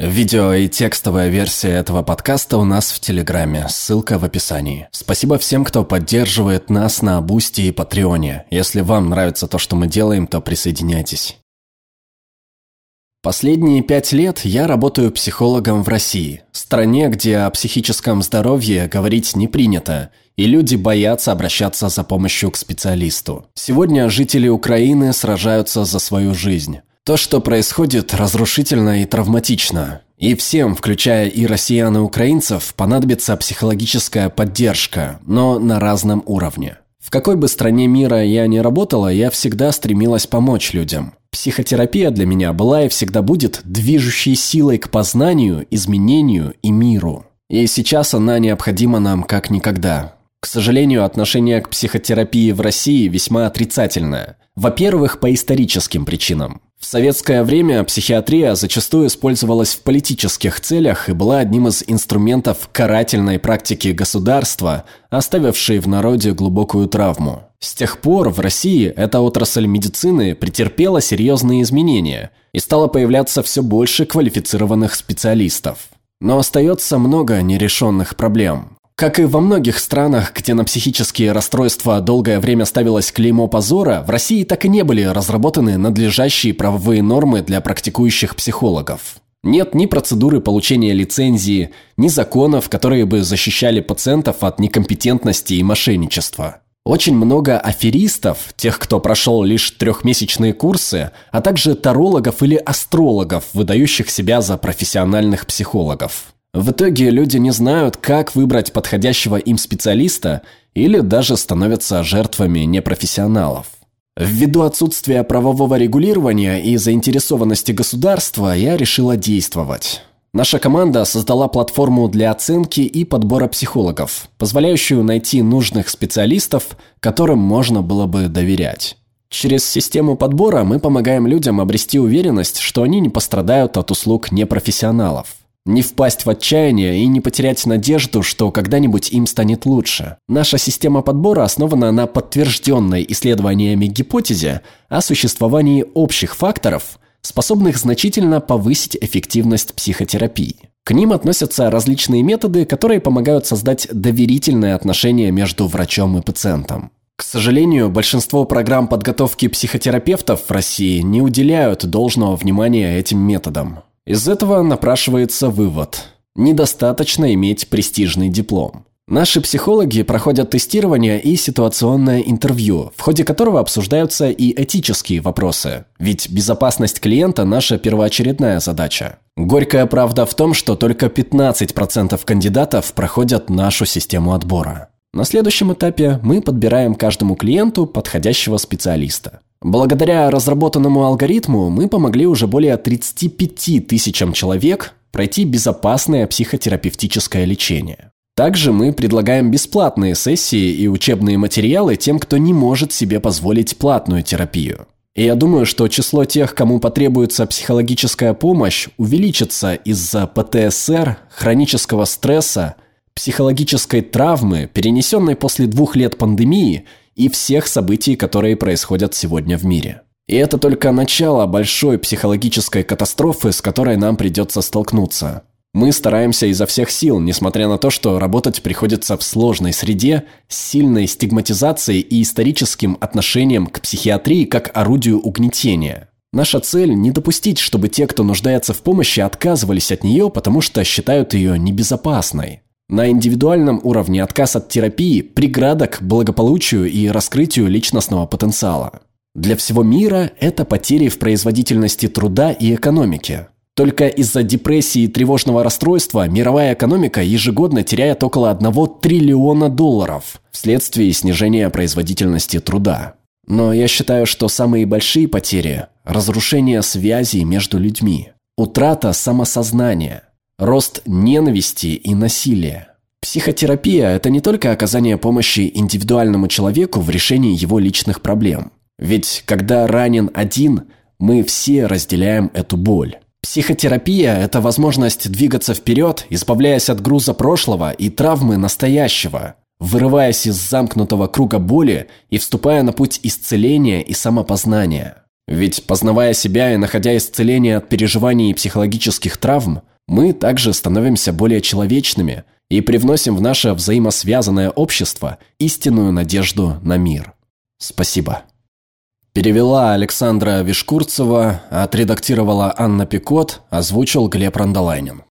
Видео и текстовая версия этого подкаста у нас в Телеграме, ссылка в описании. Спасибо всем, кто поддерживает нас на Бусти и Патреоне. Если вам нравится то, что мы делаем, то присоединяйтесь. Последние пять лет я работаю психологом в России, стране, где о психическом здоровье говорить не принято, и люди боятся обращаться за помощью к специалисту. Сегодня жители Украины сражаются за свою жизнь. То, что происходит, разрушительно и травматично. И всем, включая и россиян и украинцев, понадобится психологическая поддержка, но на разном уровне. В какой бы стране мира я ни работала, я всегда стремилась помочь людям. Психотерапия для меня была и всегда будет движущей силой к познанию, изменению и миру. И сейчас она необходима нам как никогда. К сожалению, отношение к психотерапии в России весьма отрицательное. Во-первых, по историческим причинам. В советское время психиатрия зачастую использовалась в политических целях и была одним из инструментов карательной практики государства, оставившей в народе глубокую травму. С тех пор в России эта отрасль медицины претерпела серьезные изменения и стало появляться все больше квалифицированных специалистов. Но остается много нерешенных проблем. Как и во многих странах, где на психические расстройства долгое время ставилось клеймо позора, в России так и не были разработаны надлежащие правовые нормы для практикующих психологов. Нет ни процедуры получения лицензии, ни законов, которые бы защищали пациентов от некомпетентности и мошенничества. Очень много аферистов, тех, кто прошел лишь трехмесячные курсы, а также тарологов или астрологов, выдающих себя за профессиональных психологов. В итоге люди не знают, как выбрать подходящего им специалиста или даже становятся жертвами непрофессионалов. Ввиду отсутствия правового регулирования и заинтересованности государства я решила действовать. Наша команда создала платформу для оценки и подбора психологов, позволяющую найти нужных специалистов, которым можно было бы доверять. Через систему подбора мы помогаем людям обрести уверенность, что они не пострадают от услуг непрофессионалов. Не впасть в отчаяние и не потерять надежду, что когда-нибудь им станет лучше. Наша система подбора основана на подтвержденной исследованиями гипотезе о существовании общих факторов, способных значительно повысить эффективность психотерапии. К ним относятся различные методы, которые помогают создать доверительные отношения между врачом и пациентом. К сожалению, большинство программ подготовки психотерапевтов в России не уделяют должного внимания этим методам. Из этого напрашивается вывод. Недостаточно иметь престижный диплом. Наши психологи проходят тестирование и ситуационное интервью, в ходе которого обсуждаются и этические вопросы. Ведь безопасность клиента – наша первоочередная задача. Горькая правда в том, что только 15% кандидатов проходят нашу систему отбора. На следующем этапе мы подбираем каждому клиенту подходящего специалиста. Благодаря разработанному алгоритму мы помогли уже более 35 тысячам человек пройти безопасное психотерапевтическое лечение. Также мы предлагаем бесплатные сессии и учебные материалы тем, кто не может себе позволить платную терапию. И я думаю, что число тех, кому потребуется психологическая помощь, увеличится из-за ПТСР, хронического стресса, психологической травмы, перенесенной после двух лет пандемии – и всех событий, которые происходят сегодня в мире. И это только начало большой психологической катастрофы, с которой нам придется столкнуться. Мы стараемся изо всех сил, несмотря на то, что работать приходится в сложной среде, с сильной стигматизацией и историческим отношением к психиатрии как орудию угнетения. Наша цель – не допустить, чтобы те, кто нуждается в помощи, отказывались от нее, потому что считают ее небезопасной. На индивидуальном уровне отказ от терапии – преграда к благополучию и раскрытию личностного потенциала. Для всего мира это потери в производительности труда и экономике. Только из-за депрессии и тревожного расстройства мировая экономика ежегодно теряет около 1 триллиона долларов вследствие снижения производительности труда. Но я считаю, что самые большие потери – разрушение связей между людьми, утрата самосознания – рост ненависти и насилия. Психотерапия – это не только оказание помощи индивидуальному человеку в решении его личных проблем. Ведь когда ранен один, мы все разделяем эту боль. Психотерапия – это возможность двигаться вперед, избавляясь от груза прошлого и травмы настоящего, вырываясь из замкнутого круга боли и вступая на путь исцеления и самопознания. Ведь, познавая себя и находя исцеление от переживаний и психологических травм, мы также становимся более человечными и привносим в наше взаимосвязанное общество истинную надежду на мир. Спасибо. Перевела Александра Вишкурцева, отредактировала Анна Пикот, озвучил Глеб Рандолайнин.